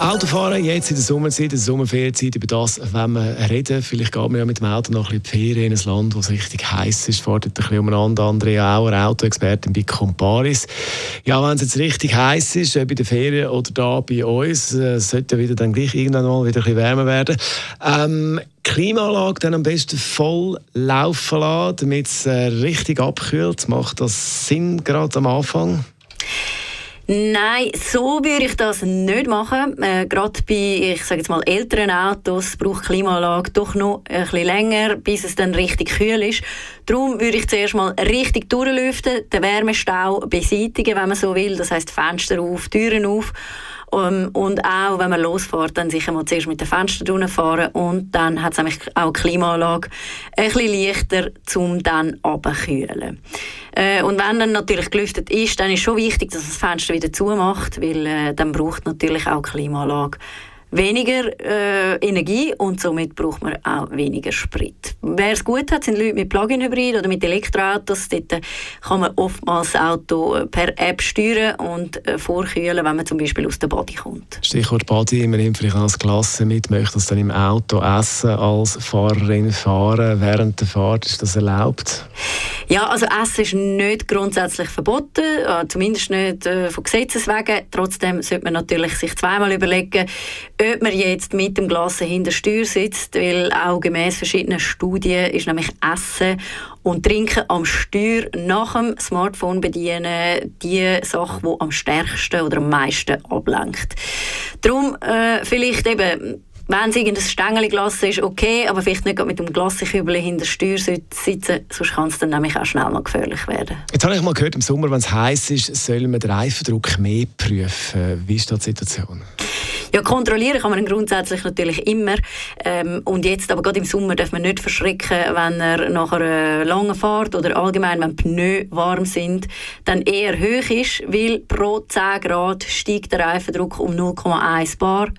Autofahren jetzt in der Sommerzeit, in der Sommerferienzeit, über das wenn wir reden. Vielleicht geht man ja mit dem Auto noch ein bisschen Ferien in ein Land, wo es richtig heiß ist, fordert ein bisschen umeinander. Andrea Auer, Autoexpertin bei Comparis. Ja, wenn es jetzt richtig heiß ist, in der Ferien oder da bei uns, äh, sollte ja wieder dann gleich irgendwann mal wieder ein bisschen wärmer werden. Ähm, Klimaanlage dann am besten voll laufen lassen, damit es äh, richtig abkühlt. Macht das Sinn gerade am Anfang? Nein, so würde ich das nicht machen. Äh, Gerade bei, ich sage jetzt mal, älteren Autos braucht Klimaanlage doch noch ein bisschen länger, bis es dann richtig kühl ist. Darum würde ich zuerst mal richtig durchlüften, den Wärmestau beseitigen, wenn man so will. Das heißt Fenster auf, Türen auf um, ähm, und auch, wenn man losfährt, dann sicher mal zuerst mit den Fenstern fahren und dann hat es nämlich auch die Klimaanlage ein bisschen leichter, um dann abzukühlen. Äh, und wenn dann natürlich gelüftet ist, dann ist schon wichtig, dass das Fenster wieder zumacht, weil äh, dann braucht natürlich auch die Klimaanlage weniger äh, Energie und somit braucht man auch weniger Sprit. Wer es gut hat, sind Leute mit Plug-in-Hybrid oder mit Elektroautos. Dort äh, kann man oftmals das Auto äh, per App steuern und äh, vorkühlen, wenn man zum Beispiel aus der Body kommt. Stichwort Body, man nimmt vielleicht als Klasse mit, möchte das dann im Auto essen, als Fahrerin fahren während der Fahrt. Ist das erlaubt? Ja, also Essen ist nicht grundsätzlich verboten, äh, zumindest nicht äh, von Gesetzes wegen. Trotzdem sollte man natürlich sich zweimal überlegen, ob man jetzt mit dem Glas hinter Steuer sitzt, weil auch gemäß verschiedenen Studien ist nämlich Essen und Trinken am Steuer nach dem Smartphone bedienen die Sache, die am stärksten oder am meisten ablenkt. Darum äh, vielleicht eben wenn es irgendein Stängelglas ist, okay, aber vielleicht nicht mit dem Glaskübel hinter Steuer sitzen, sonst kann es dann nämlich auch schnell mal gefährlich werden. Jetzt habe ich mal gehört, im Sommer, wenn es heiß ist, soll man den Reifendruck mehr prüfen. Wie ist da die Situation? Ja, kontrollieren kann man grundsätzlich natürlich immer. Ähm, und jetzt, aber gerade im Sommer, darf man nicht verschrecken, wenn er nach einer langen Fahrt oder allgemein, wenn Pneu warm sind, dann eher hoch ist, weil pro 10 Grad steigt der Reifendruck um 0,1 Bar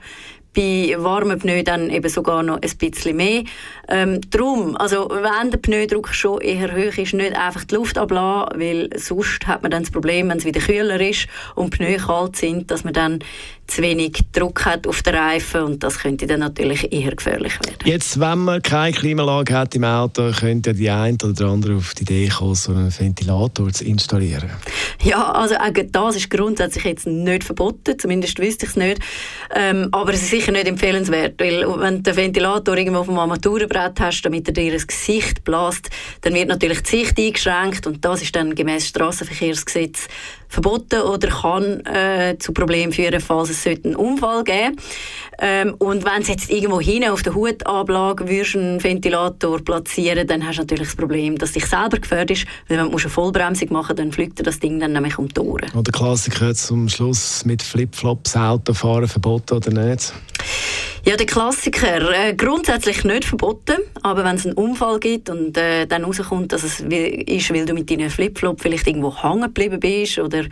bei warmen Pneu dann eben sogar noch ein bisschen mehr. Ähm, drum, also wenn der Pneudruck schon eher hoch ist, nicht einfach die Luft ablassen, weil sonst hat man dann das Problem, wenn es wieder kühler ist und die Pneu kalt sind, dass man dann zu wenig Druck hat auf den Reifen und das könnte dann natürlich eher gefährlich werden. Jetzt, wenn man keine Klimaanlage hat im Auto, könnte die eine oder der andere auf die Idee kommen, so einen Ventilator zu installieren. Ja, also auch das ist grundsätzlich jetzt nicht verboten, zumindest wüsste ich es nicht, ähm, aber es ist sicher nicht empfehlenswert, weil wenn du den Ventilator irgendwo auf dem Armaturenbrett hast, damit er dir ins Gesicht bläst, dann wird natürlich die Sicht eingeschränkt und das ist dann gemäß Straßenverkehrsgesetz verboten oder kann äh, zu Problemen führen, falls es einen Unfall geben ähm, Und wenn es jetzt irgendwo hinten auf der Hutablage einen Ventilator platzieren, dann hast du natürlich das Problem, dass dich selber gefährdet weil wenn du eine Vollbremsung machen dann fliegt das Ding dann nämlich um die Ohren. Und der Klassiker zum Schluss mit Flipflops Auto fahren verboten oder nicht? Ja, der Klassiker. Äh, grundsätzlich nicht verboten, aber wenn es einen Unfall gibt und äh, dann rauskommt, dass es ist, weil du mit deinen Flipflop vielleicht irgendwo hängen geblieben bist oder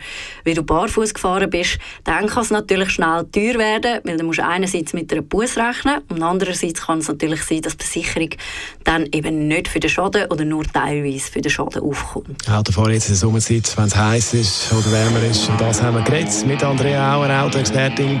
weil du barfuß gefahren bist, dann kann es natürlich schnell teuer werden, weil dann musst du einerseits mit einem Bus rechnen und andererseits kann es natürlich sein, dass die Versicherung dann eben nicht für den Schaden oder nur teilweise für den Schaden aufkommt. Autofahren jetzt in der Sommerzeit, wenn es heiß ist oder wärmer ist, und das haben wir geredet mit Andrea Auer, Autoexpertin.